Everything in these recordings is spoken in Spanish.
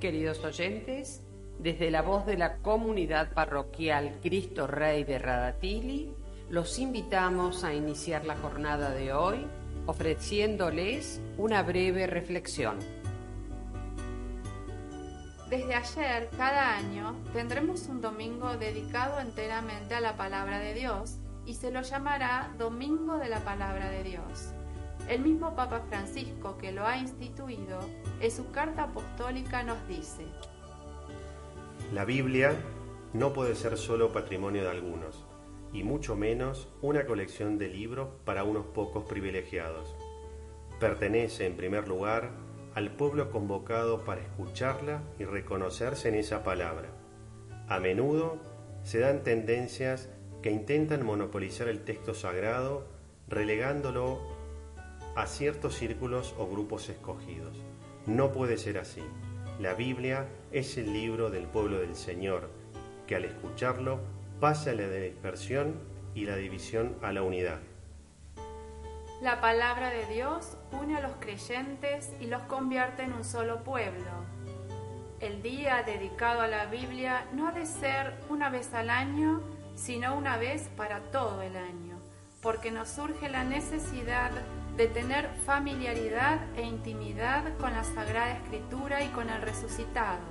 Queridos oyentes, desde la voz de la comunidad parroquial Cristo Rey de Radatili, los invitamos a iniciar la jornada de hoy ofreciéndoles una breve reflexión. Desde ayer, cada año, tendremos un domingo dedicado enteramente a la palabra de Dios y se lo llamará Domingo de la Palabra de Dios. El mismo Papa Francisco que lo ha instituido, en su carta apostólica nos dice, La Biblia no puede ser solo patrimonio de algunos, y mucho menos una colección de libros para unos pocos privilegiados. Pertenece, en primer lugar, al pueblo convocado para escucharla y reconocerse en esa palabra. A menudo se dan tendencias que intentan monopolizar el texto sagrado, relegándolo a ciertos círculos o grupos escogidos. No puede ser así. La Biblia es el libro del pueblo del Señor, que al escucharlo pasa la dispersión y la división a la unidad. La palabra de Dios une a los creyentes y los convierte en un solo pueblo. El día dedicado a la Biblia no ha de ser una vez al año, sino una vez para todo el año, porque nos surge la necesidad de tener familiaridad e intimidad con la Sagrada Escritura y con el resucitado,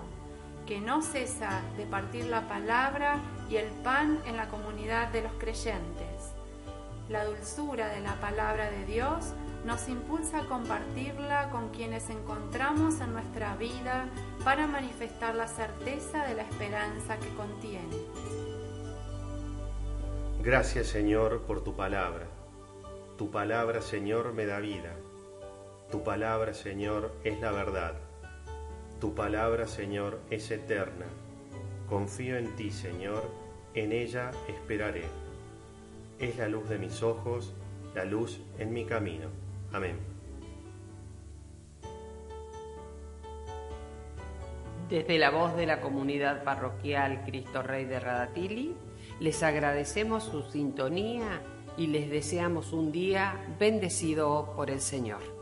que no cesa de partir la palabra y el pan en la comunidad de los creyentes. La dulzura de la palabra de Dios nos impulsa a compartirla con quienes encontramos en nuestra vida para manifestar la certeza de la esperanza que contiene. Gracias Señor por tu palabra tu palabra, Señor, me da vida. Tu palabra, Señor, es la verdad. Tu palabra, Señor, es eterna. Confío en ti, Señor, en ella esperaré. Es la luz de mis ojos, la luz en mi camino. Amén. Desde la voz de la comunidad parroquial Cristo Rey de Radatili, les agradecemos su sintonía y les deseamos un día bendecido por el Señor.